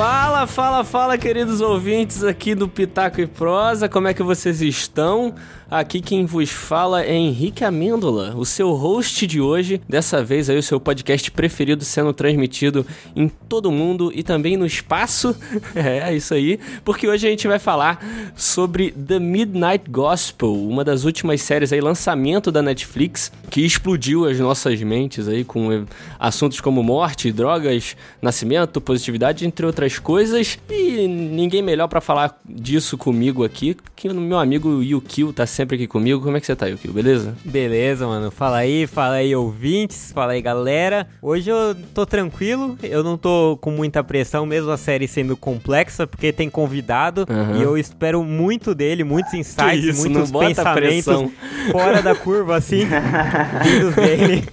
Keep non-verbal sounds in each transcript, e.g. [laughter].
Fala, fala, fala, queridos ouvintes aqui do Pitaco e Prosa, como é que vocês estão? Aqui quem vos fala é Henrique Amêndola, o seu host de hoje. Dessa vez aí o seu podcast preferido sendo transmitido em todo o mundo e também no espaço. [laughs] é, é isso aí, porque hoje a gente vai falar sobre The Midnight Gospel, uma das últimas séries aí, lançamento da Netflix, que explodiu as nossas mentes aí com assuntos como morte, drogas, nascimento, positividade, entre outras coisas. E ninguém melhor para falar disso comigo aqui que o meu amigo Yukio tá sempre sempre aqui comigo. Como é que você tá, Yukio? Beleza? Beleza, mano. Fala aí, fala aí, ouvintes, fala aí, galera. Hoje eu tô tranquilo, eu não tô com muita pressão, mesmo a série sendo complexa, porque tem convidado uhum. e eu espero muito dele, muitos insights, isso, muitos pensamentos fora da curva, assim, [laughs] vindos dele.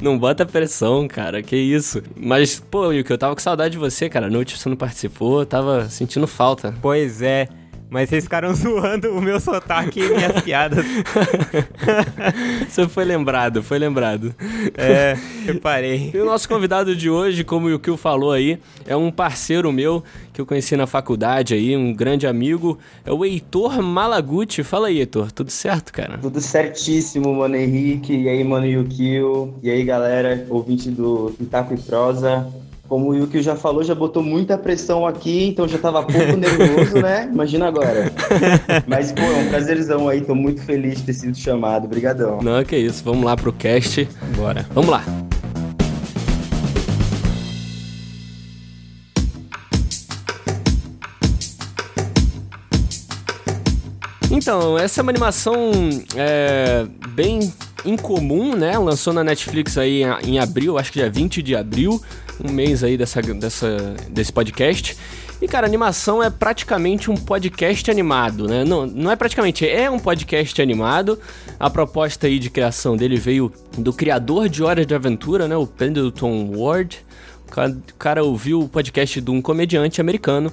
Não bota pressão, cara, que isso. Mas, pô, Yuki, eu tava com saudade de você, cara. A noite você não participou, tava sentindo falta. Pois é. Mas vocês ficaram [laughs] zoando o meu sotaque e minhas piadas. [laughs] Você foi lembrado, foi lembrado. É, reparei. E o nosso convidado de hoje, como o Kio falou aí, é um parceiro meu que eu conheci na faculdade aí, um grande amigo, é o Heitor Malaguti. Fala aí, Heitor, tudo certo, cara? Tudo certíssimo, mano Henrique. E aí, mano Yukio. E aí, galera, ouvinte do Pitaco e Prosa. Como o Yuki já falou, já botou muita pressão aqui, então já tava pouco nervoso, né? [laughs] Imagina agora. Mas, pô, é um prazerzão aí, tô muito feliz de ter sido chamado. Obrigadão. Não, que isso. Vamos lá pro cast. Bora. Vamos lá. Então, essa é uma animação é, bem incomum, né? Lançou na Netflix aí em abril, acho que dia 20 de abril um mês aí dessa, dessa, desse podcast. E, cara, animação é praticamente um podcast animado, né? Não, não é praticamente, é um podcast animado. A proposta aí de criação dele veio do criador de Horas de Aventura, né? O Pendleton Ward. O cara ouviu o podcast de um comediante americano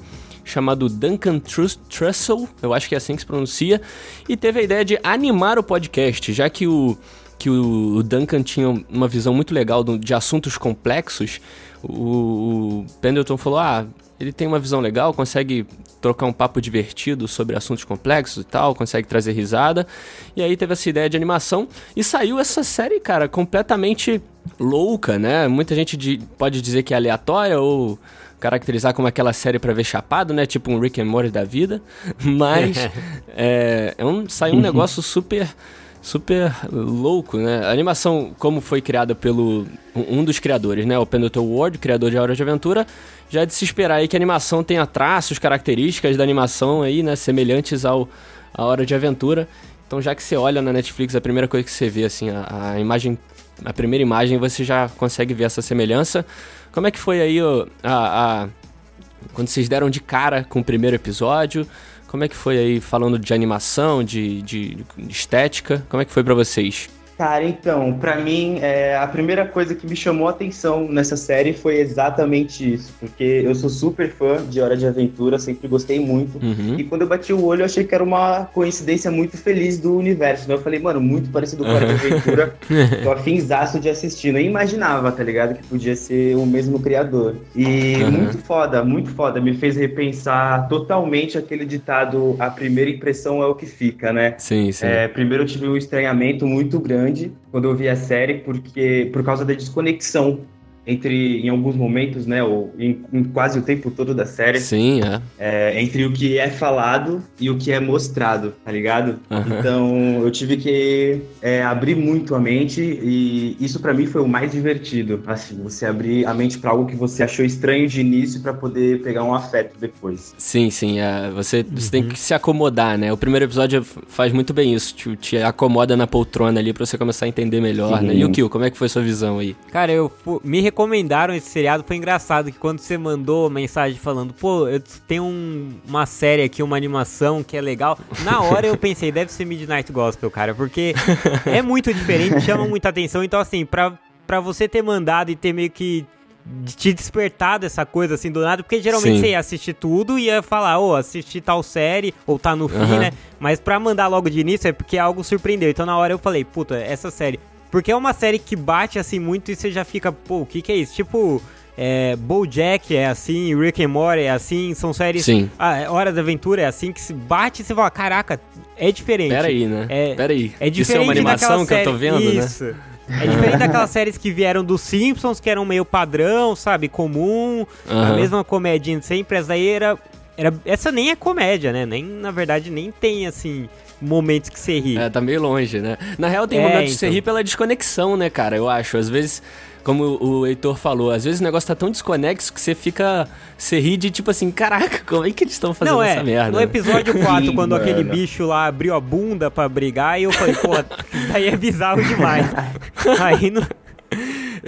chamado Duncan Trussell, eu acho que é assim que se pronuncia, e teve a ideia de animar o podcast, já que o, que o Duncan tinha uma visão muito legal de assuntos complexos o, o Pendleton falou: ah, ele tem uma visão legal, consegue trocar um papo divertido sobre assuntos complexos e tal, consegue trazer risada. E aí teve essa ideia de animação e saiu essa série, cara, completamente louca, né? Muita gente de, pode dizer que é aleatória ou caracterizar como aquela série para ver chapado, né? Tipo um Rick and Morty da vida. [laughs] Mas [laughs] é, é um, saiu um negócio super super louco, né? A animação, como foi criada pelo um dos criadores, né? O Pendleton Ward, criador de Hora de Aventura, já é de se esperar aí que a animação tenha traços, características da animação aí, né? Semelhantes ao a Hora de Aventura. Então, já que você olha na Netflix, a primeira coisa que você vê, assim, a, a imagem, a primeira imagem, você já consegue ver essa semelhança. Como é que foi aí a, a quando vocês deram de cara com o primeiro episódio? Como é que foi aí, falando de animação, de, de, de estética? Como é que foi para vocês? Cara, então, para mim, é, a primeira coisa que me chamou a atenção nessa série foi exatamente isso, porque eu sou super fã de Hora de Aventura, sempre gostei muito, uhum. e quando eu bati o olho, eu achei que era uma coincidência muito feliz do universo, né? Eu falei, mano, muito parecido com Hora de Aventura, tô afinzaço de assistir, nem imaginava, tá ligado, que podia ser o mesmo criador. E uhum. muito foda, muito foda, me fez repensar totalmente aquele ditado, a primeira impressão é o que fica, né? Sim, sim. É, primeiro eu tive um estranhamento muito grande grande quando eu vi a série, porque por causa da desconexão entre, em alguns momentos, né, ou em, em, quase o tempo todo da série. Sim, é. é. Entre o que é falado e o que é mostrado, tá ligado? Uhum. Então, eu tive que é, abrir muito a mente e isso para mim foi o mais divertido. Assim, você abrir a mente para algo que você achou estranho de início para poder pegar um afeto depois. Sim, sim. É, você, você uhum. tem que se acomodar, né? O primeiro episódio faz muito bem isso. Te, te acomoda na poltrona ali pra você começar a entender melhor, sim. né? E o Kill, como é que foi sua visão aí? Cara, eu me recomendaram esse seriado, foi engraçado que quando você mandou mensagem falando, pô, eu tenho um, uma série aqui, uma animação que é legal, na hora eu pensei, deve ser Midnight Gospel, cara, porque [laughs] é muito diferente, chama muita atenção, então assim, pra, pra você ter mandado e ter meio que te despertado essa coisa assim do nada, porque geralmente Sim. você ia assistir tudo e ia falar, ô, oh, assisti tal série, ou tá no fim, uhum. né? Mas pra mandar logo de início é porque algo surpreendeu. Então na hora eu falei, puta, essa série porque é uma série que bate assim muito e você já fica, pô, o que que é isso? Tipo, é, BoJack é assim, Rick and Morty é assim, são séries... Sim. Ah, é, Hora da Aventura é assim, que se bate e você fala, caraca, é diferente. Pera aí, né? É, Pera aí. É diferente Isso é uma animação que eu tô vendo, Isso. né? É diferente daquelas [laughs] séries que vieram dos Simpsons, que eram meio padrão, sabe? Comum, Aham. a mesma comédia sempre. Essa daí era, era. Essa nem é comédia, né? Nem, na verdade, nem tem, assim, momentos que você ri. É, tá meio longe, né? Na real, tem É, momentos de você então. rir pela desconexão, né, cara? Eu acho. Às vezes, como o Heitor falou, às vezes o negócio tá tão desconexo que você fica. Você ri de tipo assim, caraca, como é que eles estão fazendo Não, é. essa merda? No episódio [laughs] 4, Sim, quando aquele mano. bicho lá abriu a bunda pra brigar, e eu falei, pô, daí é bizarro demais. [laughs] Aí não.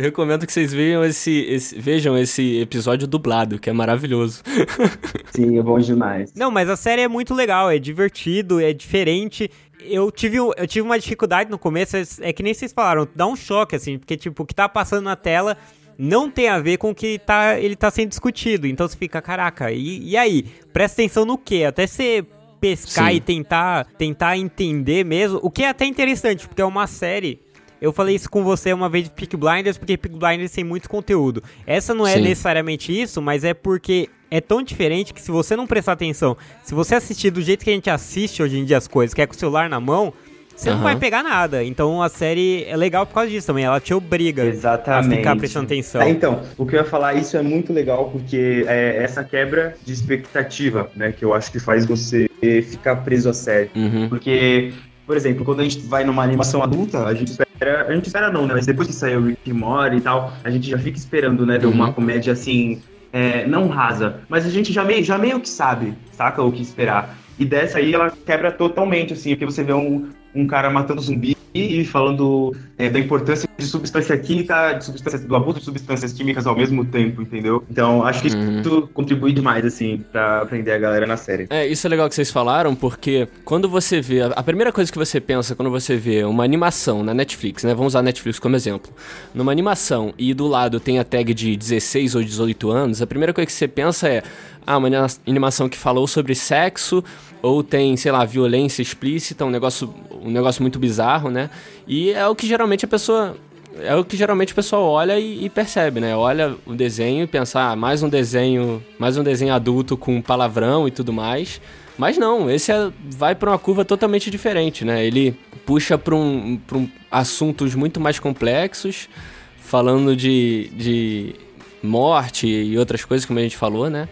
Eu recomendo que vocês vejam esse, esse- vejam esse episódio dublado, que é maravilhoso. [laughs] Sim, é bom demais. Não, mas a série é muito legal, é divertido, é diferente. Eu tive, eu tive uma dificuldade no começo, é, é que nem vocês falaram, dá um choque, assim, porque, tipo, o que tá passando na tela não tem a ver com o que tá, ele tá sendo discutido. Então você fica, caraca, e, e aí? Presta atenção no quê? Até você pescar Sim. e tentar, tentar entender mesmo, o que é até interessante, porque é uma série... Eu falei isso com você uma vez de Peak Blinders, porque Peak Blinders tem muito conteúdo. Essa não é Sim. necessariamente isso, mas é porque é tão diferente que se você não prestar atenção, se você assistir do jeito que a gente assiste hoje em dia as coisas, que é com o celular na mão, você não Aham. vai pegar nada. Então a série é legal por causa disso também, ela te obriga Exatamente. a ficar prestando atenção. Ah, então, o que eu ia falar, isso é muito legal, porque é essa quebra de expectativa, né, que eu acho que faz você ficar preso à série. Uhum. Porque, por exemplo, quando a gente vai numa animação adulta, a gente espera. A gente espera não, né? Mas depois que sair o Rick and Morty e tal, a gente já fica esperando, né? De uma Uhum. comédia assim. é, não rasa, mas a gente já meio, já meio que sabe, saca? O que esperar. E dessa aí ela quebra totalmente, assim, porque você vê um, um cara matando zumbi e falando é, da importância de substância química, de substância, do abuso de substâncias químicas ao mesmo tempo, entendeu? Então acho que Uhum. isso contribui demais, assim, pra aprender a galera na série. É, isso é legal que vocês falaram, porque quando você vê. A primeira coisa que você pensa quando você vê uma animação na Netflix, né? Vamos usar a Netflix como exemplo. Numa animação e do lado tem a tag de 16 ou 18 anos, a primeira coisa que você pensa é. Ah, uma anima- animação que falou sobre sexo, ou tem, sei lá, violência explícita, um negócio, um negócio muito bizarro, né? E é o que geralmente a pessoa. É o que geralmente o pessoal olha e, e percebe, né? Olha o desenho e pensa, ah, mais um desenho, mais um desenho adulto com palavrão e tudo mais. Mas não, esse é- vai pra uma curva totalmente diferente, né? Ele puxa pra um, pra um assuntos muito mais complexos, falando de, de morte e outras coisas, como a gente falou, né?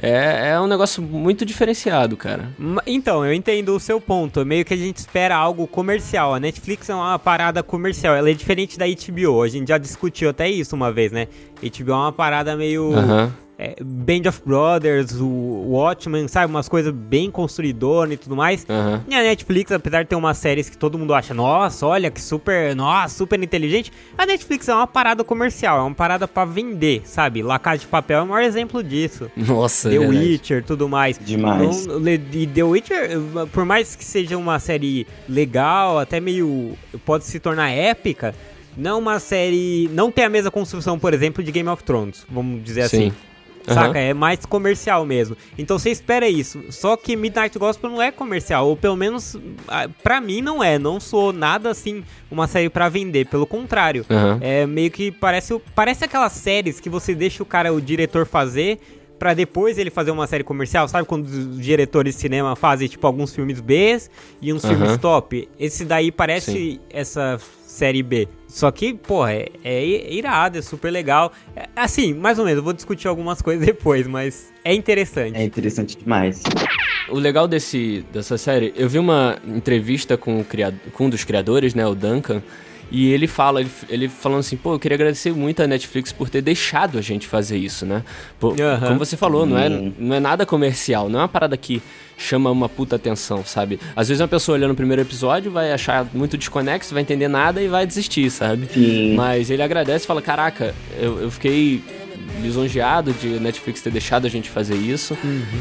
É, é um negócio muito diferenciado, cara. Então, eu entendo o seu ponto. Meio que a gente espera algo comercial. A Netflix é uma parada comercial. Ela é diferente da HBO. A gente já discutiu até isso uma vez, né? HBO é uma parada meio. Aham. É, Band of Brothers, o Watchmen, sabe? Umas coisas bem construidoras e tudo mais. Aham. E a Netflix, apesar de ter umas séries que todo mundo acha, nossa, olha que super, nossa, super inteligente, a Netflix é uma parada comercial, é uma parada pra vender, sabe? La Casa de Papel é o maior exemplo disso. Nossa, The é. Witcher, tudo mais. Demais. E The Witcher, por mais que seja uma série legal, até meio. pode se tornar épica, não é uma série. Não tem a mesma construção, por exemplo, de Game of Thrones, vamos dizer Sim. assim. Aham. Saca? É mais comercial mesmo. Então você espera isso. Só que Midnight Gospel não é comercial. Ou pelo menos, ah, pra mim não é. Não sou nada assim uma série pra vender. Pelo contrário. Aham. É meio que parece, parece aquelas séries que você deixa o cara, o diretor fazer. Pra depois ele fazer uma série comercial, sabe quando os diretores de cinema fazem tipo alguns filmes B e uns Aham. filmes top? Esse daí parece Sim. essa série B. Só que, porra, é, é irado, é super legal. É, assim, mais ou menos, eu vou discutir algumas [laughs] coisas depois, mas é interessante. É interessante demais. O legal desse, dessa série, eu vi uma entrevista com, o criado, com um dos criadores, né, o Duncan, e ele fala, ele, ele falando assim, pô, eu queria agradecer muito a Netflix por ter deixado a gente fazer isso, né? Pô. Como você falou, não é, Hum. não é nada comercial, não é uma parada que chama uma puta atenção, sabe? Às vezes uma pessoa olhando o primeiro episódio vai achar muito desconexo, vai entender nada e vai desistir, sabe? Sim. Mas ele agradece e fala, caraca, eu, eu fiquei lisonjeado de Netflix ter deixado a gente fazer isso.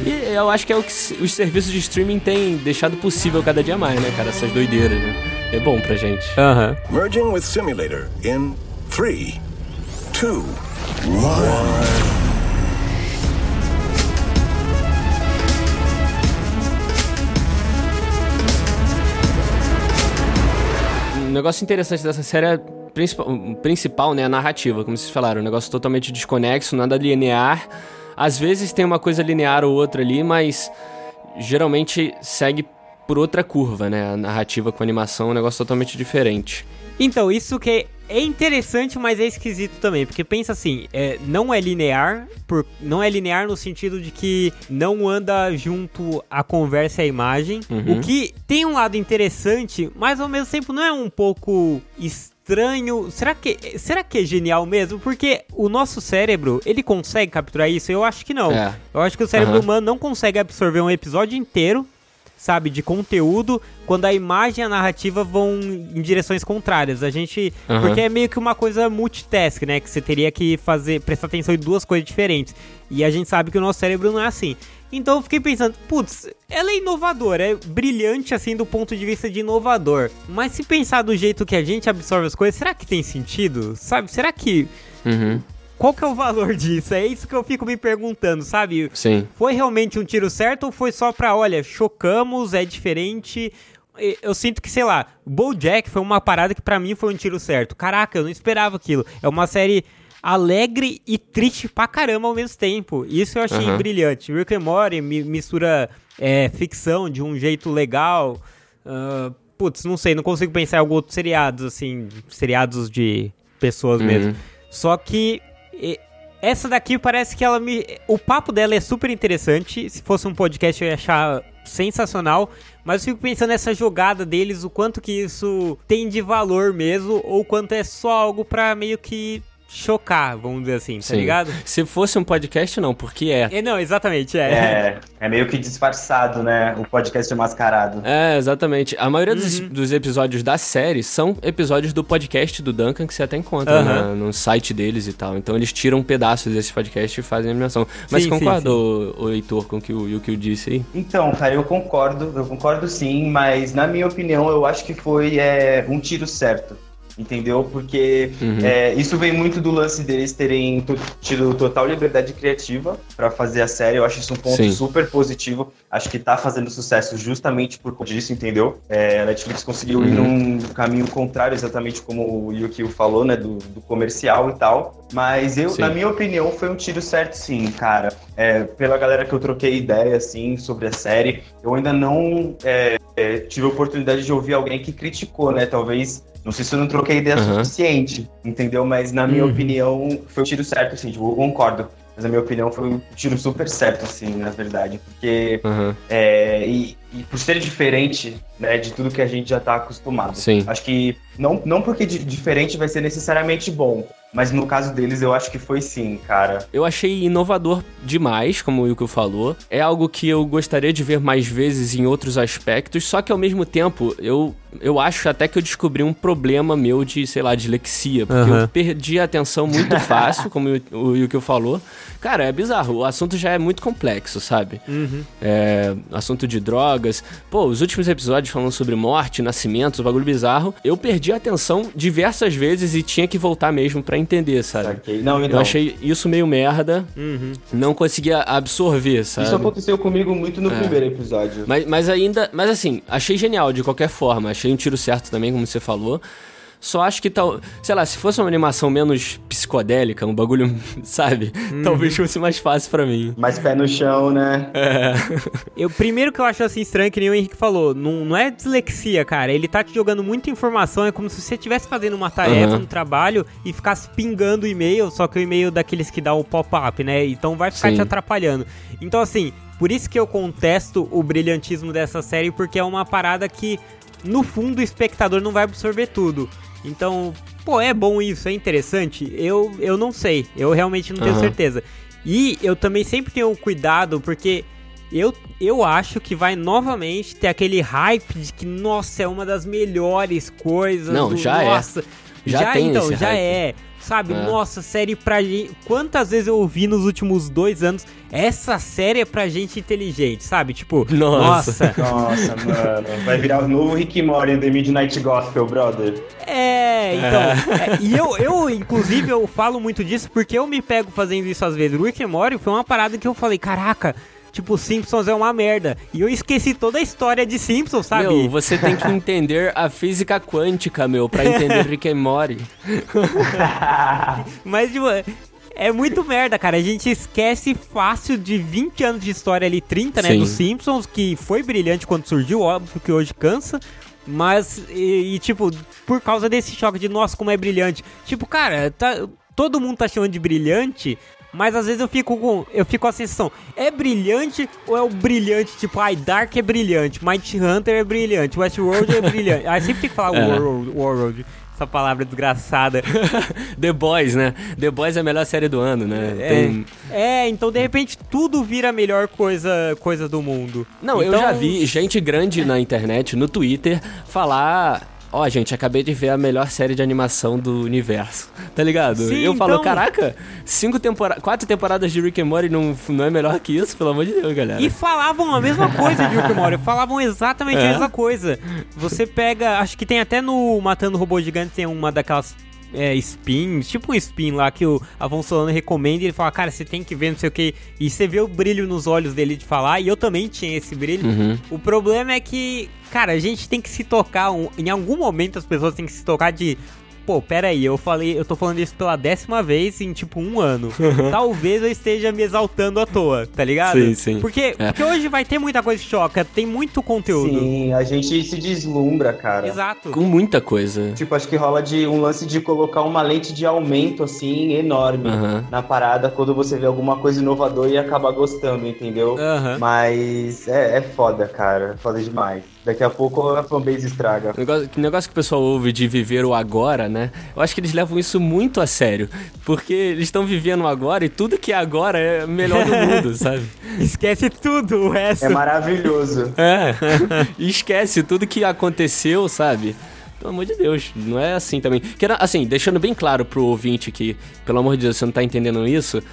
E eu acho que é o que os serviços de streaming têm deixado possível cada dia mais, né, cara? Essas doideiras, né? É bom pra gente. Aham. Merging with simulator in three, two, Um negócio interessante dessa série é principal, principal, né, a narrativa, como vocês falaram, um negócio totalmente desconexo, nada linear. Às vezes tem uma coisa linear ou outra ali, mas geralmente segue por outra curva, né? A narrativa com a animação é um negócio totalmente diferente. Então, isso que é interessante, mas é esquisito também, porque pensa assim, é, não é linear, por, não é linear no sentido de que não anda junto a conversa e a imagem, uhum. o que tem um lado interessante, mas ao mesmo tempo não é um pouco estranho. Será que, será que é genial mesmo? Porque o nosso cérebro, ele consegue capturar isso? Eu acho que não. É. Eu acho que o cérebro uhum. humano não consegue absorver um episódio inteiro sabe, de conteúdo, quando a imagem e a narrativa vão em direções contrárias. A gente. Uhum. Porque é meio que uma coisa multitask, né? Que você teria que fazer, prestar atenção em duas coisas diferentes. E a gente sabe que o nosso cérebro não é assim. Então eu fiquei pensando, putz, ela é inovadora, é brilhante assim do ponto de vista de inovador. Mas se pensar do jeito que a gente absorve as coisas, será que tem sentido? Sabe? Será que. Uhum qual que é o valor disso? É isso que eu fico me perguntando, sabe? Sim. Foi realmente um tiro certo ou foi só pra, olha, chocamos, é diferente? Eu sinto que, sei lá, BoJack foi uma parada que para mim foi um tiro certo. Caraca, eu não esperava aquilo. É uma série alegre e triste pra caramba ao mesmo tempo. Isso eu achei uhum. brilhante. Rick and Morty mistura é, ficção de um jeito legal. Uh, putz, não sei, não consigo pensar em alguns outros seriados, assim, seriados de pessoas uhum. mesmo. Só que essa daqui parece que ela me. O papo dela é super interessante. Se fosse um podcast, eu ia achar sensacional. Mas eu fico pensando nessa jogada deles, o quanto que isso tem de valor mesmo, ou quanto é só algo pra meio que chocar, vamos dizer assim, tá Sim. ligado? Se fosse um podcast, não, porque é. é não, exatamente, é. É, é meio que disfarçado, né? O podcast mascarado. É, exatamente. A maioria uhum. dos, dos, episódios da série são episódios do podcast do Duncan que você até encontra uhum. no site deles e tal. Então eles tiram pedaços desse podcast e fazem animação. Mas sim, concorda, o, o Heitor, com o que o Yuki disse aí? Então, cara, eu concordo, eu concordo sim, mas na minha opinião eu acho que foi é, um tiro certo entendeu? Porque uhum. é, isso vem muito do lance deles terem tido total liberdade criativa para fazer a série. Eu acho isso um ponto Sim. super positivo. Acho que tá fazendo sucesso justamente por conta disso, entendeu? É, a Netflix conseguiu uhum. ir num caminho contrário, exatamente como o Yukio falou, né? Do, do comercial e tal. Mas eu, sim. na minha opinião, foi um tiro certo sim, cara. É, pela galera que eu troquei ideia, assim, sobre a série, eu ainda não é, é, tive a oportunidade de ouvir alguém que criticou, né? Talvez não sei se eu não troquei ideia uhum. suficiente, entendeu? Mas na minha uhum. opinião, foi o tiro certo, assim, tipo, eu concordo. Mas na minha opinião foi um tiro super certo, assim, na verdade. Porque. Uhum. É, e, e, por ser diferente, né, de tudo que a gente já tá acostumado. Sim. Acho que. Não, não porque diferente vai ser necessariamente bom. Mas no caso deles, eu acho que foi sim, cara. Eu achei inovador demais, como o Yuko falou. É algo que eu gostaria de ver mais vezes em outros aspectos, só que ao mesmo tempo, eu, eu acho até que eu descobri um problema meu de, sei lá, dislexia. Porque uhum. eu perdi a atenção muito [laughs] fácil, como o Yuko falou. Cara, é bizarro. O assunto já é muito complexo, sabe? Uhum. É, assunto de drogas. Pô, os últimos episódios falando sobre morte, nascimentos, bagulho bizarro. Eu perdi a atenção diversas vezes e tinha que voltar mesmo para entender, sabe? Okay. Não, então... Eu achei isso meio merda. Uhum. Não conseguia absorver, sabe? Isso aconteceu comigo muito no é. primeiro episódio. Mas, mas ainda. Mas assim, achei genial de qualquer forma. Achei um tiro certo também, como você falou. Só acho que tal. Sei lá, se fosse uma animação menos psicodélica, um bagulho, [laughs] sabe? Uhum. Talvez fosse mais fácil para mim. Mais pé no chão, né? É. [laughs] Eu, primeiro que eu acho assim estranho, que nem o Henrique falou, não, não é dislexia, cara. Ele tá te jogando muita informação, é como se você estivesse fazendo uma tarefa uhum. no trabalho e ficasse pingando o e-mail, só que o e-mail daqueles que dá o pop-up, né? Então vai ficar Sim. te atrapalhando. Então, assim, por isso que eu contesto o brilhantismo dessa série, porque é uma parada que, no fundo, o espectador não vai absorver tudo. Então, pô, é bom isso, é interessante? Eu, eu não sei, eu realmente não tenho uhum. certeza. E eu também sempre tenho cuidado, porque eu, eu acho que vai novamente ter aquele hype de que, nossa, é uma das melhores coisas. Não, do, já é. nossa, é. Já, já tem então, já hype. é. Sabe, é. nossa, série pra gente. Quantas vezes eu ouvi nos últimos dois anos? Essa série é pra gente inteligente, sabe? Tipo, nossa. Nossa, [laughs] nossa mano. Vai virar o novo Rick Morty The Midnight Gospel, brother. É, então. É, e eu, eu, inclusive, eu falo muito disso porque eu me pego fazendo isso às vezes. O Rick Morty foi uma parada que eu falei, caraca tipo, Simpsons é uma merda. E eu esqueci toda a história de Simpsons, sabe? Meu, você tem que entender a física quântica, meu, pra entender [laughs] Rick and Morty. [laughs] Mas, tipo, é muito merda, cara. A gente esquece fácil de 20 anos de história ali, 30, né, Sim. dos Simpsons, que foi brilhante quando surgiu, óbvio que hoje cansa. Mas, e, e, tipo, por causa desse choque de, nossa, como é brilhante. Tipo, cara, tá, todo mundo tá chamando de brilhante, mas às vezes eu fico com. Eu fico com a sensação, é brilhante ou é o brilhante? Tipo, ai, Dark é brilhante, Mighty Hunter é brilhante, Westworld é brilhante. Ai, sempre tem que falar [laughs] É. World, World, essa palavra desgraçada. [laughs] The Boys, né? The Boys é a melhor série do ano, né? É, Tem- é, então de repente tudo vira a melhor coisa, coisa do mundo. Não, eu Então, já vi gente grande na internet, no Twitter, falar. Ó, gente, acabei de ver a melhor série de animação do universo. [laughs] Tá ligado? Sim, eu falo, então- caraca, cinco temporadas. Quatro temporadas de Rick and Morty não, não é melhor que isso, pelo amor de Deus, galera. E falavam a mesma coisa de Rick and Morty, falavam exatamente É? a mesma coisa. Você pega, acho que tem até no Matando Robô Gigante, tem uma daquelas é, spins, tipo um spin lá que o Afonso Solano recomenda e ele fala, cara, você tem que ver, não sei o que. E você vê o brilho nos olhos dele de falar, e eu também tinha esse brilho. Uhum. O problema é que, cara, a gente tem que se tocar, um- em algum momento as pessoas têm que se tocar de. Pô, pera aí, eu falei, eu tô falando isso pela décima vez em tipo um ano. [laughs] Talvez eu esteja me exaltando à toa, tá ligado? Sim, sim. Porque, É. porque hoje vai ter muita coisa que choca, tem muito conteúdo. Sim, a gente se deslumbra, cara. Exato. Com muita coisa. Tipo, acho que rola de um lance de colocar uma lente de aumento, assim, enorme Aham. na parada quando você vê alguma coisa inovadora e acaba gostando, entendeu? Aham. Mas é, é foda, cara. Foda demais. Daqui a pouco a fanbase estraga. O negócio, que negócio que o pessoal ouve de viver o agora, né? Eu acho que eles levam isso muito a sério. Porque eles estão vivendo o agora e tudo que é agora é o melhor do [laughs] mundo, sabe? Esquece tudo o resto. É maravilhoso. É. [laughs] Esquece tudo que aconteceu, sabe? Pelo amor de Deus, não é assim também. Que era, assim, deixando bem claro pro ouvinte que, pelo amor de Deus, você não tá entendendo isso.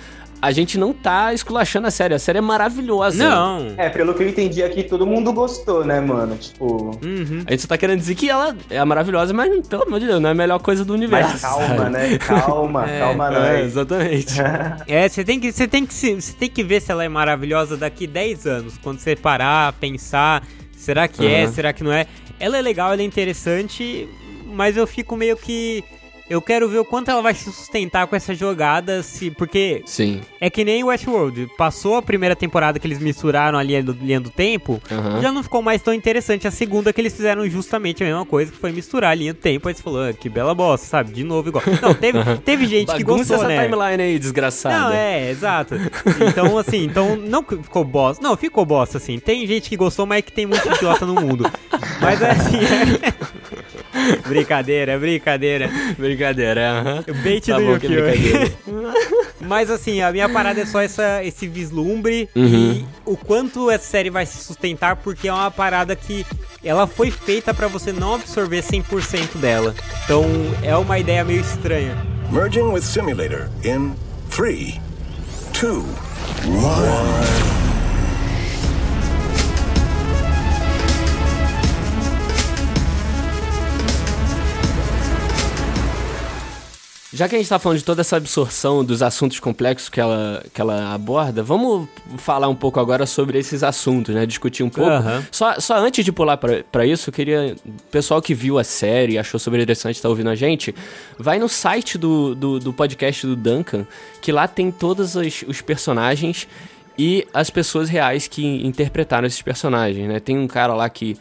A gente não tá esculachando a série. A série é maravilhosa. Não. É, pelo que eu entendi aqui, todo mundo gostou, né, mano? Tipo. Uhum. A gente só tá querendo dizer que ela é maravilhosa, mas, pelo amor de Deus, não é a melhor coisa do universo. Mas calma, sabe? né? [laughs] Calma, É, calma É, nós. exatamente. [laughs] É, você tem que, você tem que, se- você tem que ver se ela é maravilhosa daqui 10 anos, quando você parar, pensar, será que é, Aham. será que não é? Ela é legal, ela é interessante, mas eu fico meio que eu quero ver o quanto ela vai se sustentar com essa jogada, se porque Sim. é que nem Westworld, passou a primeira temporada que eles misturaram a linha do, linha do tempo, Aham. já não ficou mais tão interessante. A segunda que eles fizeram justamente a mesma coisa, que foi misturar a linha do tempo. Aí você falou, ah, que bela bosta, sabe? De novo igual. Não, teve, [laughs] teve gente que gostou, essa né? timeline aí, desgraçada. Não, é, exato. Então, assim, então não ficou bosta. Não, ficou bosta, assim. Tem gente que gostou, mas é que tem muito idiota no mundo. Mas é assim. É... [laughs] brincadeira, é brincadeira. Brincadeira, aham. O bait Tá do bom brincadeira. [laughs] Mas assim, a minha parada é só essa, esse vislumbre Uhum. e o quanto essa série vai se sustentar, porque é uma parada que ela foi feita pra você não absorver 100% dela. Então é uma ideia meio estranha. Merging with simulator in three, two, Já que a gente tá falando de toda essa absorção dos assuntos complexos que ela, que ela aborda, vamos falar um pouco agora sobre esses assuntos, né? Discutir um pouco. Aham. Só, só antes de pular pra isso, eu queria. O pessoal que viu a série, achou super interessante, tá ouvindo a gente, vai no site do, do, do podcast do Duncan, que lá tem todos os, os personagens e as pessoas reais que interpretaram esses personagens, né? Tem um cara lá que.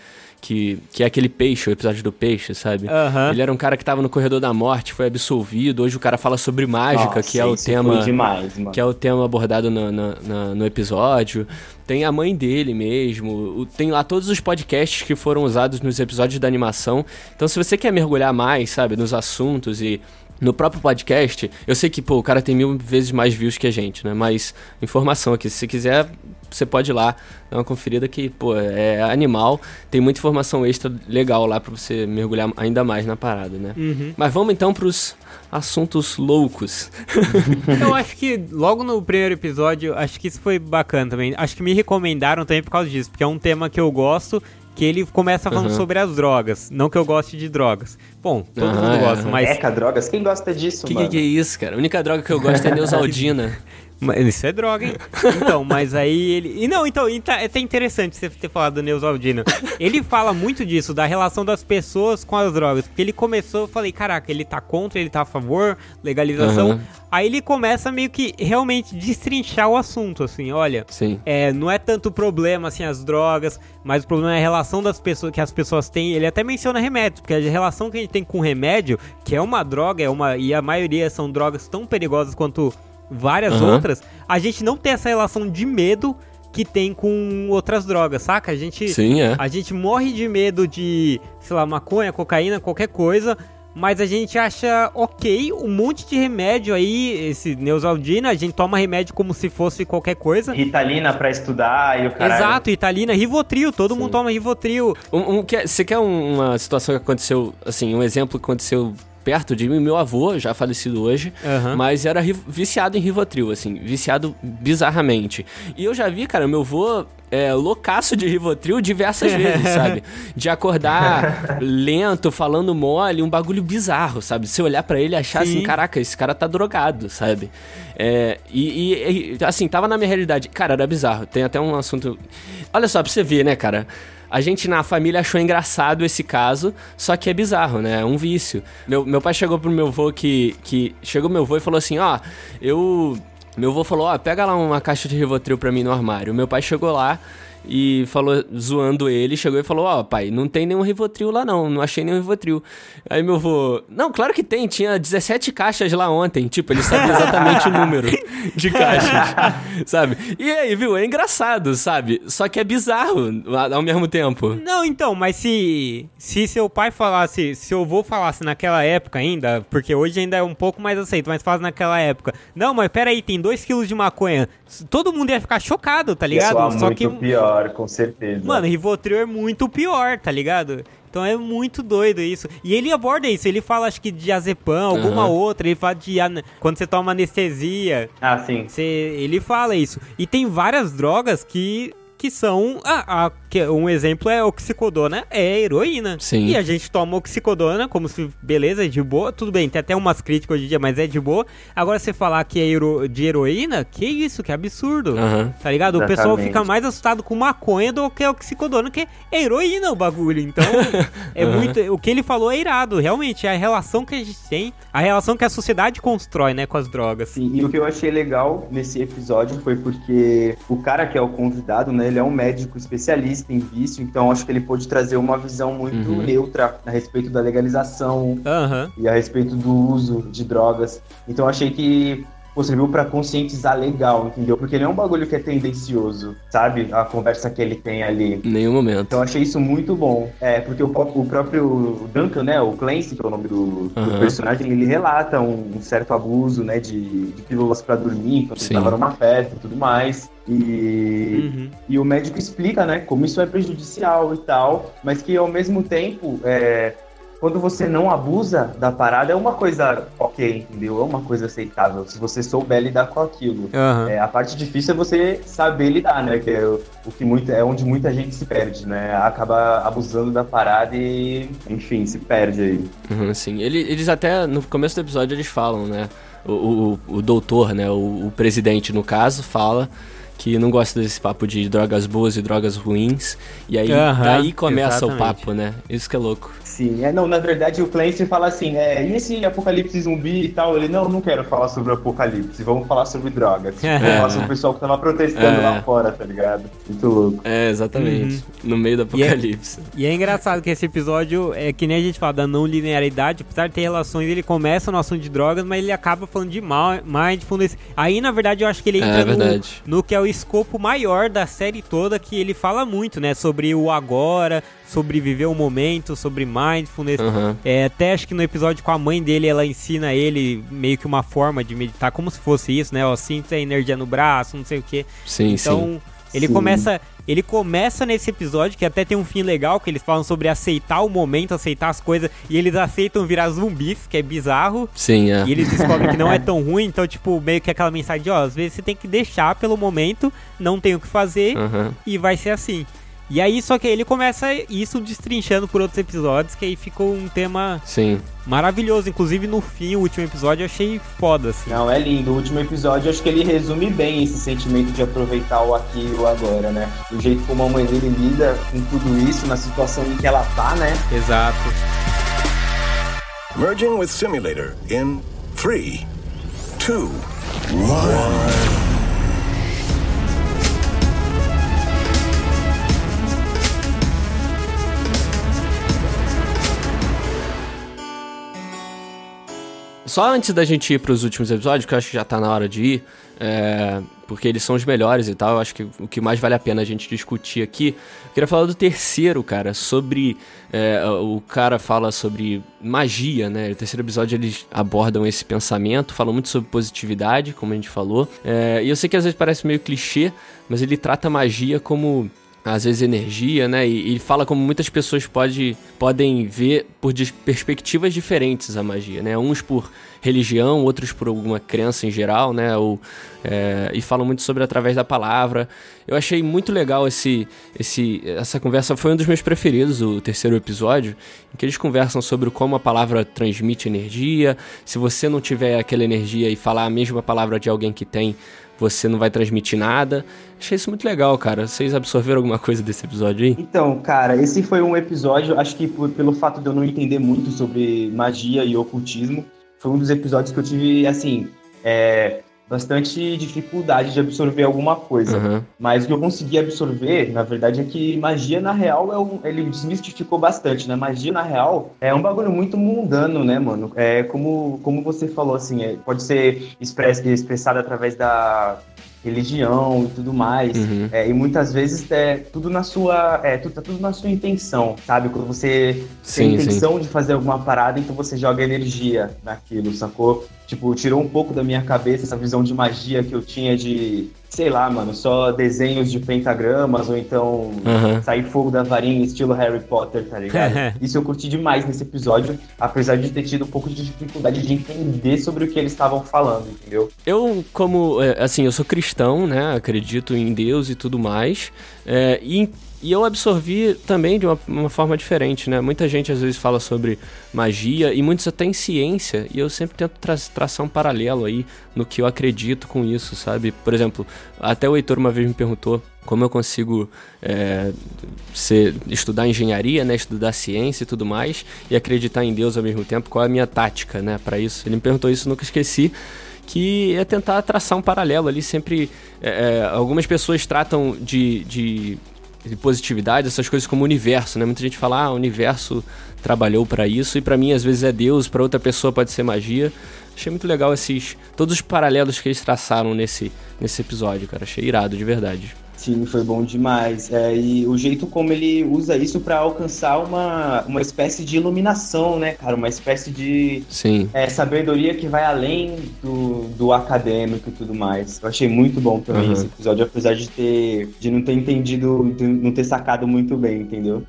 Que, que é aquele peixe, o episódio do peixe, sabe? Aham. Ele era um cara que tava no corredor da morte, foi absolvido. Hoje o cara fala sobre mágica, Nossa, que é o tema. demais. Que é o tema abordado no, no, na- no episódio. Tem a mãe dele mesmo. Tem lá todos os podcasts que foram usados nos episódios da animação. Então, se você quer mergulhar mais, sabe, nos assuntos e. No próprio podcast, eu sei que, pô, o cara tem mil vezes mais views que a gente, né? Mas informação aqui, se você quiser, você pode ir lá, dar uma conferida que, pô, é animal. Tem muita informação extra legal lá pra você mergulhar ainda mais na parada, né? Mas vamos então pros assuntos loucos. [laughs] Eu acho que [laughs] logo no primeiro episódio, acho que isso foi bacana também. Acho que me recomendaram também por causa disso, porque é um tema que eu gosto, que ele começa falando Aham. sobre as drogas. Não que eu goste de drogas. Bom, todo Aham, mundo é, gosta, mas. Eca, drogas? Quem gosta disso, Que, que mano? que é isso, cara? A única droga que eu gosto é [laughs] Neusaldina. Isso é droga, hein? [laughs] Então, mas aí ele. E não, então, tá, é até interessante você ter falado do Neusaldino. Ele fala muito disso, da relação das pessoas com as drogas. Porque ele começou, eu falei, caraca, ele tá contra, ele tá a favor, legalização. Uhum. Aí ele começa meio que realmente destrinchar o assunto, assim, olha. Sim. É, não é tanto problema, assim, as drogas, mas o problema é a relação das pessoas que as pessoas têm. Ele até menciona remédios, porque a relação que a gente tem com remédio, que é uma droga, é uma. E a maioria são drogas tão perigosas quanto várias uhum. outras, a gente não tem essa relação de medo que tem com outras drogas, saca? A gente, Sim, é. a gente morre de medo de, sei lá, maconha, cocaína, qualquer coisa, mas a gente acha ok um monte de remédio aí, esse Neusaldina, a gente toma remédio como se fosse qualquer coisa. Ritalina pra estudar e o cara. Exato, Ritalina, Rivotril, todo Sim. mundo toma Rivotril. Um, um, você quer uma situação que aconteceu, assim, um exemplo que aconteceu perto de mim, meu avô, já falecido hoje, uhum. mas era viciado em Rivotril, assim, viciado bizarramente. E eu já vi, cara, meu avô é, loucaço de Rivotril diversas [laughs] vezes, sabe? De acordar lento, falando mole, um bagulho bizarro, sabe? Se olhar para ele e achar assim, Sim. assim, caraca, esse cara tá drogado, sabe? É, e, e, e, assim, tava na minha realidade. Cara, era bizarro. Tem até um assunto. Olha só, pra você ver, né, cara? A gente na família achou engraçado esse caso, só que é bizarro, né? É um vício. Meu, meu pai chegou pro meu avô que, que. Chegou meu avô e falou assim: Ó, oh, eu. Meu avô falou: Ó, oh, pega lá uma caixa de Rivotril pra mim no armário. Meu pai chegou lá e falou, zoando ele, chegou e falou: Ó, oh, pai, não tem nenhum Rivotril lá não, não achei nenhum Rivotril. Aí meu avô, não, claro que tem, tinha 17 caixas lá ontem. Tipo, ele sabia exatamente o número [laughs] de caixas, sabe? E aí, viu? É engraçado, sabe? Só que é bizarro ao mesmo tempo. Não, então, mas se, se seu pai falasse, se eu vou falasse naquela época ainda, porque hoje ainda é um pouco mais aceito, mas faz naquela época, não, mas peraí, tem 2 quilos de maconha, todo mundo ia ficar chocado, tá ligado? Só muito que pior, com certeza. Mano, Rivotril é muito pior, tá ligado? Então é muito doido isso. E ele aborda isso, ele fala acho que de azepam, alguma uhum. outra, ele fala de quando você toma anestesia. Ah, sim. Você, ele fala isso. E tem várias drogas que que são. Ah, que um exemplo é oxicodona, é heroína. Sim. E a gente toma oxicodona como se, beleza, é de boa. Tudo bem, tem até umas críticas hoje em dia, mas é de boa. Agora você falar que é hero, de heroína, que isso, que absurdo. Uhum. Tá ligado? Exatamente. O pessoal fica mais assustado com maconha do que oxicodona, que é heroína o bagulho. Então, [laughs] é uhum. muito. O que ele falou é irado, realmente. É a relação que a gente tem, a relação que a sociedade constrói, né, com as drogas. Sim, e o que eu achei legal nesse episódio foi porque o cara que é o convidado, né, ele é um médico especialista em vício, então acho que ele pôde trazer uma visão muito uhum. neutra a respeito da legalização uhum. e a respeito do uso de drogas. Então achei que pô, serviu para conscientizar legal, entendeu? Porque não é um bagulho que é tendencioso, sabe? A conversa que ele tem ali. Nenhum momento. Então achei isso muito bom. É, porque o, o próprio Duncan, né, o Clancy, que é o nome do, uhum. do personagem, ele relata um, um, certo abuso, né, de, de pílulas para dormir, quando Sim. ele tava numa festa e tudo mais. E, uhum. e o médico explica, né, como isso é prejudicial e tal, mas que ao mesmo tempo é, quando você não abusa da parada, é uma coisa ok, entendeu? É uma coisa aceitável, se você souber lidar com aquilo. Uhum. É, a parte difícil é você saber lidar, né? Que é o, o, que muito, é onde muita gente se perde, né? Acaba abusando da parada e, enfim, se perde aí. Uhum, sim, eles, eles até, no começo do episódio, eles falam, né? O, o, o doutor, né? O, o presidente, no caso, fala que não gosta desse papo de drogas boas e drogas ruins. E aí uhum, daí começa exatamente. o papo, né? Isso que é louco. Sim, é, não, na verdade o Clancy fala assim, é, e esse apocalipse zumbi e tal? Ele, não, não quero falar sobre apocalipse, vamos falar sobre drogas. [laughs] Vamos falar sobre o pessoal que tava protestando é. lá fora, tá ligado? Muito louco. É, exatamente. Uhum. No meio do apocalipse. E é, e é, engraçado que esse episódio, é que nem a gente fala da não linearidade, apesar de ter relações, ele começa no assunto de drogas, mas ele acaba falando de mindfulness. Aí, na verdade, eu acho que ele entra é, no, no que é o escopo maior da série toda, que ele fala muito, né? Sobre o agora, sobre viver o momento, sobre mindfulness. Uhum. É, até acho que no episódio com a mãe dele, ela ensina ele meio que uma forma de meditar, como se fosse isso, né? Ó, sinta a energia no braço, não sei o que. Sim, então, sim. ele sim. começa. Ele começa nesse episódio, que até tem um fim legal, que eles falam sobre aceitar o momento, aceitar as coisas, e eles aceitam virar zumbis, que é bizarro. Sim, é. E eles descobrem que não é [laughs] tão ruim, então, tipo, meio que aquela mensagem de, ó, às vezes você tem que deixar pelo momento, não tem o que fazer, uhum. e vai ser assim. E aí, só que aí ele começa isso destrinchando por outros episódios, que aí ficou um tema Sim. maravilhoso. Inclusive, no fim, o último episódio eu achei foda, assim. Não, é lindo. O último episódio, acho que ele resume bem esse sentimento de aproveitar o aqui e o agora, né? O jeito como a mãe dele lida com tudo isso, na situação em que ela tá, né? Exato. Merging with simulator in three, two, one. Só antes da gente ir pros últimos episódios, que eu acho que já tá na hora de ir, é, porque eles são os melhores e tal, eu acho que o que mais vale a pena a gente discutir aqui, eu queria falar do terceiro, cara, sobre. É, o cara fala sobre magia, né? No terceiro episódio eles abordam esse pensamento, falam muito sobre positividade, como a gente falou. É, e eu sei que às vezes parece meio clichê, mas ele trata magia como às vezes energia, né? E, e, fala como muitas pessoas pode, podem ver por perspectivas diferentes a magia, né? Uns por religião, outros por alguma crença em geral, né? Ou, é, e falam muito sobre através da palavra. Eu achei muito legal esse, esse, essa conversa, foi um dos meus preferidos, o terceiro episódio, em que eles conversam sobre como a palavra transmite energia. Se você não tiver aquela energia e falar a mesma palavra de alguém que tem, você não vai transmitir nada. Achei isso muito legal, cara. Vocês absorveram alguma coisa desse episódio aí? Então, cara, esse foi um episódio, acho que por, pelo fato de eu não entender muito sobre magia e ocultismo, foi um dos episódios que eu tive, assim, é, bastante dificuldade de absorver alguma coisa. Uhum. Mas o que eu consegui absorver, na verdade, é que magia, na real, é um, ele desmistificou bastante, né? Magia, na real, é um bagulho muito mundano, né, mano? É como, como você falou, assim, é, pode ser express, expressado através da religião e tudo mais. Uhum. É, e muitas vezes é tudo na sua. É, tudo, tá tudo na sua intenção, sabe? Quando você sim, tem intenção sim. de fazer alguma parada, então você joga energia naquilo, sacou? Tipo, tirou um pouco da minha cabeça essa visão de magia que eu tinha de sei lá, mano, só desenhos de pentagramas ou então uhum. sair fogo da varinha estilo Harry Potter, tá ligado? [laughs] Isso eu curti demais nesse episódio, apesar de ter tido um pouco de dificuldade de entender sobre o que eles estavam falando, entendeu? Eu, como, é, assim, eu sou cristão, né, acredito em Deus e tudo mais, é, e e eu absorvi também de uma, uma, forma diferente, né? Muita gente às vezes fala sobre magia e muitos até em ciência, e eu sempre tento tra traçar um paralelo aí no que eu acredito com isso, sabe? Por exemplo, até o Heitor uma vez me perguntou como eu consigo é, ser, estudar engenharia, né? Estudar ciência e tudo mais, e acreditar em Deus ao mesmo tempo, qual é a minha tática, né? Para isso. Ele me perguntou isso, nunca esqueci que é tentar traçar um paralelo ali. Sempre. É, é algumas pessoas tratam de, de de positividade, essas coisas como universo, né? Muita gente fala, ah, o universo trabalhou para isso e para mim às vezes é Deus, para outra pessoa pode ser magia. Achei muito legal esses todos os paralelos que eles traçaram nesse nesse episódio, cara. Achei irado de verdade. Sim, foi bom demais. É, e o jeito como ele usa isso para alcançar uma, uma espécie de iluminação, né, cara? Uma espécie de Sim. É, sabedoria que vai além do, do acadêmico e tudo mais. Eu achei muito bom também uhum. esse episódio, apesar de ter de não ter entendido, de não ter sacado muito bem, entendeu?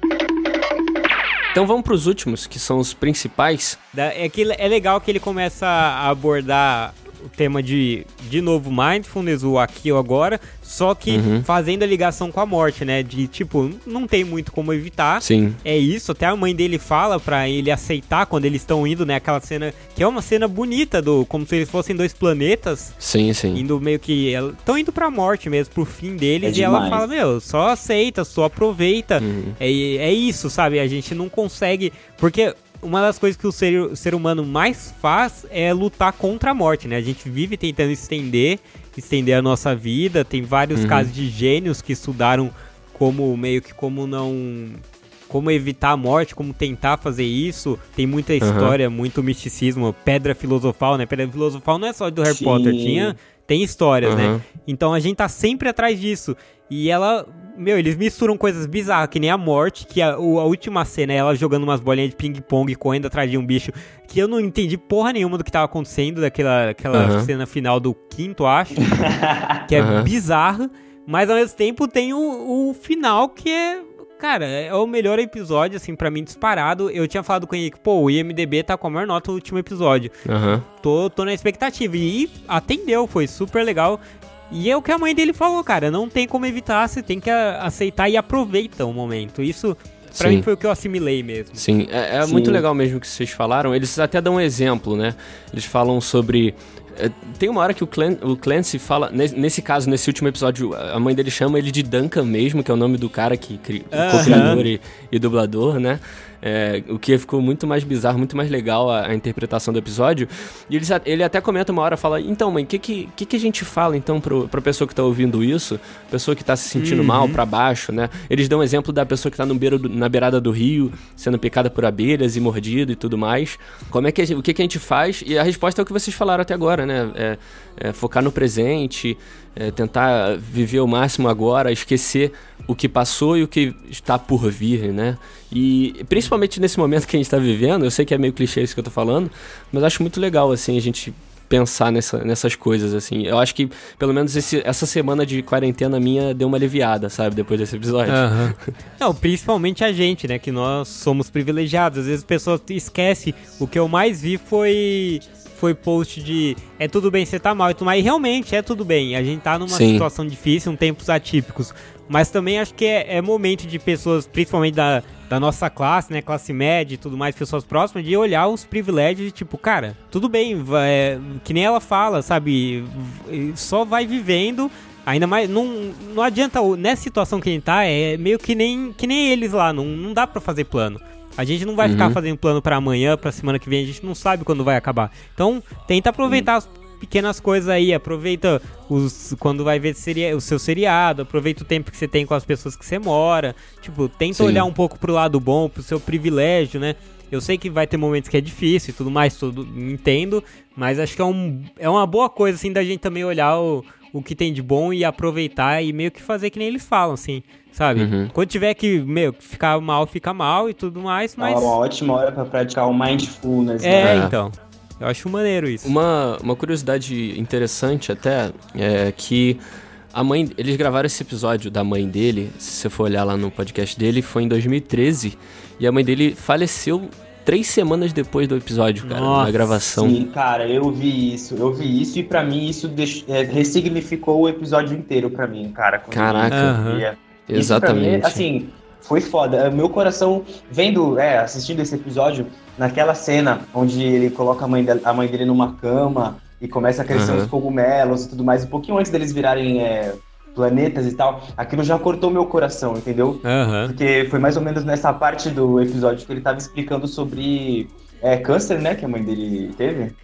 Então vamos para os últimos, que são os principais. É que é legal que ele começa a abordar o tema de, de novo, mindfulness, o aqui ou agora, só que uhum. fazendo a ligação com a morte, né? De tipo, não tem muito como evitar. Sim. É isso, até a mãe dele fala para ele aceitar quando eles estão indo, né? Aquela cena que é uma cena bonita, do como se eles fossem dois planetas. Sim, sim. Indo meio que. Estão indo pra morte mesmo, pro fim deles. É e demais. ela fala, meu, só aceita, só aproveita. Uhum. É, é isso, sabe? A gente não consegue. Porque uma das coisas que o ser, ser humano mais faz é lutar contra a morte, né? A gente vive tentando estender, estender a nossa vida. Tem vários uhum. casos de gênios que estudaram como meio que como não como evitar a morte, como tentar fazer isso. Tem muita história, uhum. muito misticismo, pedra filosofal, né? Pedra filosofal não é só do Harry Sim. Potter, tinha tem histórias, uhum. né? Então a gente tá sempre atrás disso. E ela meu, eles misturam coisas bizarras, que nem a morte, que a, a última cena é ela jogando umas bolinhas de ping-pong correndo atrás de um bicho, que eu não entendi porra nenhuma do que tava acontecendo, daquela aquela uhum. cena final do quinto, acho. [laughs] que é uhum. bizarro, mas ao mesmo tempo tem o, o final que é Cara, é o melhor episódio, assim, para mim, disparado. Eu tinha falado com o Henrique, pô, o IMDB tá com a maior nota no último episódio. Uhum. Tô, tô na expectativa. E atendeu, foi super legal. E é o que a mãe dele falou, cara. Não tem como evitar, você tem que aceitar e aproveita o momento. Isso Pra Sim. mim foi o que eu assimilei mesmo. Sim, é, é muito legal mesmo que vocês falaram. Eles até dão um exemplo, né? Eles falam sobre é, tem uma hora que o, Clan, o Clancy fala, nesse caso, nesse último episódio, a mãe dele chama ele de Duncan mesmo, que é o nome do cara que cri, co-criador e, e, dublador, né? É, o que ficou muito mais bizarro, muito mais legal a, a interpretação do episódio. E ele, ele, até comenta uma hora, fala, então mãe, o que, que, que, a gente fala então pro, pra pessoa que tá ouvindo isso? Pessoa que tá se sentindo uhum. mal, para baixo, né? Eles dão um exemplo da pessoa que tá no beiro do, na beirada do rio, sendo picada por abelhas e mordida e tudo mais. Como é que o que, que a gente faz? E a resposta é o que vocês falaram até agora, né? É, é focar no presente, é, tentar viver o máximo agora, esquecer o que passou e o que está por vir, né? E principalmente nesse momento que a gente está vivendo, eu sei que é meio clichê isso que eu tô falando, mas acho muito legal, assim, a gente pensar nessa, nessas coisas, assim. Eu acho que, pelo menos, esse, essa semana de quarentena minha deu uma aliviada, sabe? Depois desse episódio. Uhum. [laughs] Não, principalmente a gente, né? Que nós somos privilegiados. Às vezes a pessoa esquece. O que eu mais vi foi foi post de é tudo bem, você tá mal e tudo mais. E realmente é tudo bem. A gente tá numa Sim. situação difícil, um tempos atípicos. Mas também acho que é, é, momento de pessoas, principalmente da, da nossa classe, né? Classe média e tudo mais, pessoas próximas, de olhar os privilégios e tipo, cara, tudo bem, é, que nem ela fala, sabe? Só vai vivendo. Ainda mais, não, não adianta, nessa situação que a gente tá, é meio que nem, que nem eles lá, não, não dá para fazer plano. A gente não vai uhum. ficar fazendo plano para amanhã, para semana que vem, a gente não sabe quando vai acabar. Então, tenta aproveitar as pequenas coisas aí, aproveita os quando vai ver seria, o seu seriado, aproveita o tempo que você tem com as pessoas que você mora. Tipo, tenta Sim. olhar um pouco pro lado bom, pro seu privilégio, né? Eu sei que vai ter momentos que é difícil e tudo mais, tudo entendo, mas acho que é, um, é uma boa coisa assim da gente também olhar o, o que tem de bom e aproveitar e meio que fazer que nem eles falam, assim sabe? Uhum. Quando tiver que, meu, ficar mal, fica mal e tudo mais, mas... É uma ótima hora para praticar o mindfulness, É, né? então. Eu acho maneiro isso. Uma, uma curiosidade interessante até é que a mãe, eles gravaram esse episódio da mãe dele, se você for olhar lá no podcast dele, foi em 2013, e a mãe dele faleceu três semanas depois do episódio, cara, Nossa, na gravação. Sim, cara, eu vi isso, eu vi isso e para mim isso é, ressignificou o episódio inteiro para mim, cara. Caraca. Uhum. Exatamente. Mim, assim, foi foda. Meu coração, vendo, é, assistindo esse episódio, naquela cena onde ele coloca a mãe, dele, a mãe dele numa cama e começa a crescer uhum. os cogumelos e tudo mais, um pouquinho antes deles virarem é, planetas e tal, aquilo já cortou meu coração, entendeu? Uhum. Porque foi mais ou menos nessa parte do episódio que ele tava explicando sobre é, câncer, né, que a mãe dele teve.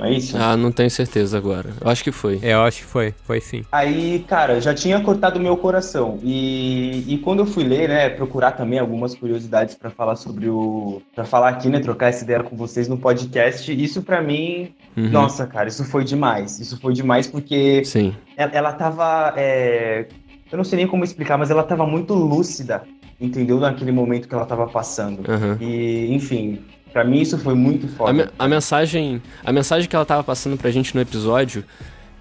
É isso? Ah, não tenho certeza agora. Eu acho que foi. É, eu acho que foi. Foi sim. Aí, cara, já tinha cortado meu coração. E, e quando eu fui ler, né, procurar também algumas curiosidades para falar sobre o. para falar aqui, né, trocar essa ideia com vocês no podcast, isso para mim. Uhum. Nossa, cara, isso foi demais. Isso foi demais porque. Sim. Ela, ela tava. É... Eu não sei nem como explicar, mas ela tava muito lúcida entendeu naquele momento que ela tava passando. Uhum. E, enfim, Pra mim isso foi muito foda. A, a, mensagem, a mensagem que ela tava passando pra gente no episódio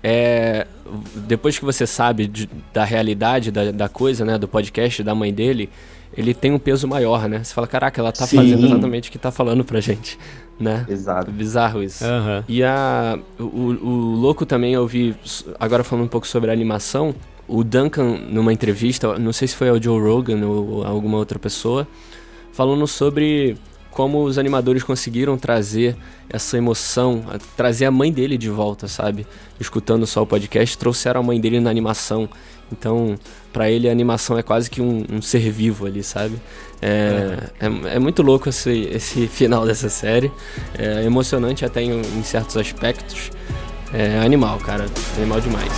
é. Depois que você sabe de, da realidade da, da coisa, né? Do podcast da mãe dele, ele tem um peso maior, né? Você fala, caraca, ela tá Sim. fazendo exatamente o que tá falando pra gente, né? Exato. Bizarro isso. Uhum. E a, o, o louco também, eu vi, agora falando um pouco sobre a animação, o Duncan, numa entrevista, não sei se foi ao Joe Rogan ou alguma outra pessoa, falando sobre como os animadores conseguiram trazer essa emoção, trazer a mãe dele de volta, sabe? Escutando só o podcast, trouxeram a mãe dele na animação. Então, para ele a animação é quase que um, um ser vivo ali, sabe? É, é, é, muito louco esse, esse [laughs] final dessa série. É emocionante até em, em certos aspectos. É animal, cara. Animal demais.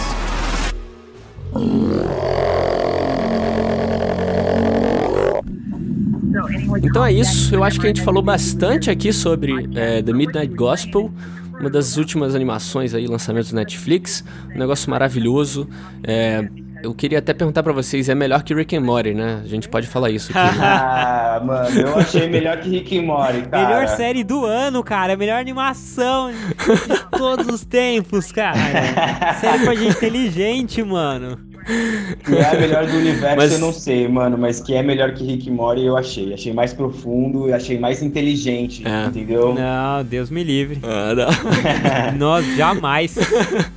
Então é isso. Eu acho que a gente falou bastante aqui sobre é, The Midnight Gospel, uma das últimas animações aí, lançamentos do Netflix. Um negócio maravilhoso. É, eu queria até perguntar para vocês, é melhor que Rick and Morty, né? A gente pode falar isso aqui. Né? [laughs] ah, mano, eu achei melhor que Rick and Morty, cara. Melhor série do ano, cara. Melhor animação de todos os tempos, cara. [laughs] série pra gente inteligente, mano. Que é a melhor do universo, mas... eu não sei, mano. Mas que é melhor que Rick Mori, eu achei. Achei mais profundo, achei mais inteligente, é. entendeu? Não, Deus me livre. Ah, não. [laughs] Nós jamais.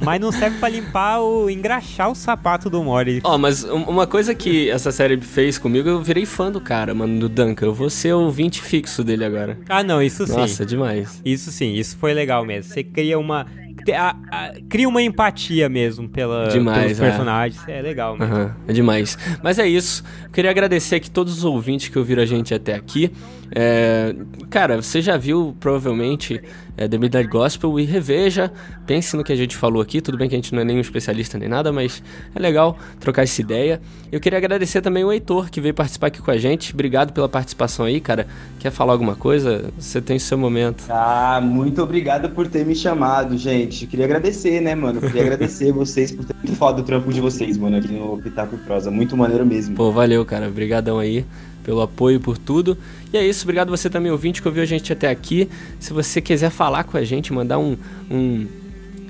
mas não serve pra limpar o. engraxar o sapato do Mori. Ó, oh, mas uma coisa que essa série fez comigo, eu virei fã do cara, mano, do Duncan. Eu vou ser o 20 fixo dele agora. Ah, não, isso sim. Nossa, demais. Isso sim, isso foi legal mesmo. Você cria uma a, a, cria uma empatia mesmo pela, demais, pelos é. personagens. É, é legal mesmo. Uhum, é demais. Mas é isso. Queria agradecer aqui todos os ouvintes que ouviram a gente até aqui. É, cara, você já viu provavelmente é, The Midnight Gospel e reveja, pense no que a gente falou aqui. Tudo bem que a gente não é nenhum especialista nem nada, mas é legal trocar essa ideia. Eu queria agradecer também o Heitor que veio participar aqui com a gente. Obrigado pela participação aí, cara. Quer falar alguma coisa? Você tem o seu momento. Ah, muito obrigado por ter me chamado, gente. Queria agradecer, né, mano? Queria agradecer [laughs] vocês por ter muito foda o trampo de vocês, mano, aqui no Pitaco Prosa. Muito maneiro mesmo. Pô, valeu, cara. Obrigadão aí pelo apoio, por tudo. E é isso, obrigado você também, ouvinte, que ouviu a gente até aqui. Se você quiser falar com a gente, mandar um, um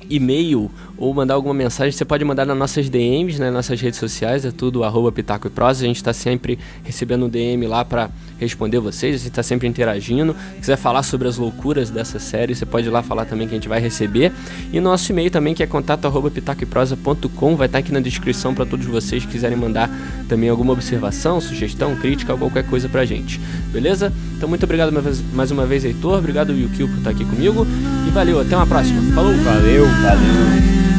e-mail ou mandar alguma mensagem, você pode mandar nas nossas DMs, né, nas nossas redes sociais, é tudo arroba Pitaco e Prosa. A gente está sempre recebendo DM lá para responder vocês, a gente está sempre interagindo. Se quiser falar sobre as loucuras dessa série, você pode ir lá falar também que a gente vai receber. E nosso e-mail também, que é contato arroba pitacoeprosa.com, vai estar tá aqui na descrição para todos vocês que quiserem mandar também alguma observação, sugestão, crítica qualquer coisa pra gente. Beleza? Então muito obrigado mais uma vez, Heitor. Obrigado, Yukio, por estar aqui comigo. E valeu, até uma próxima. Falou! Valeu! Valeu!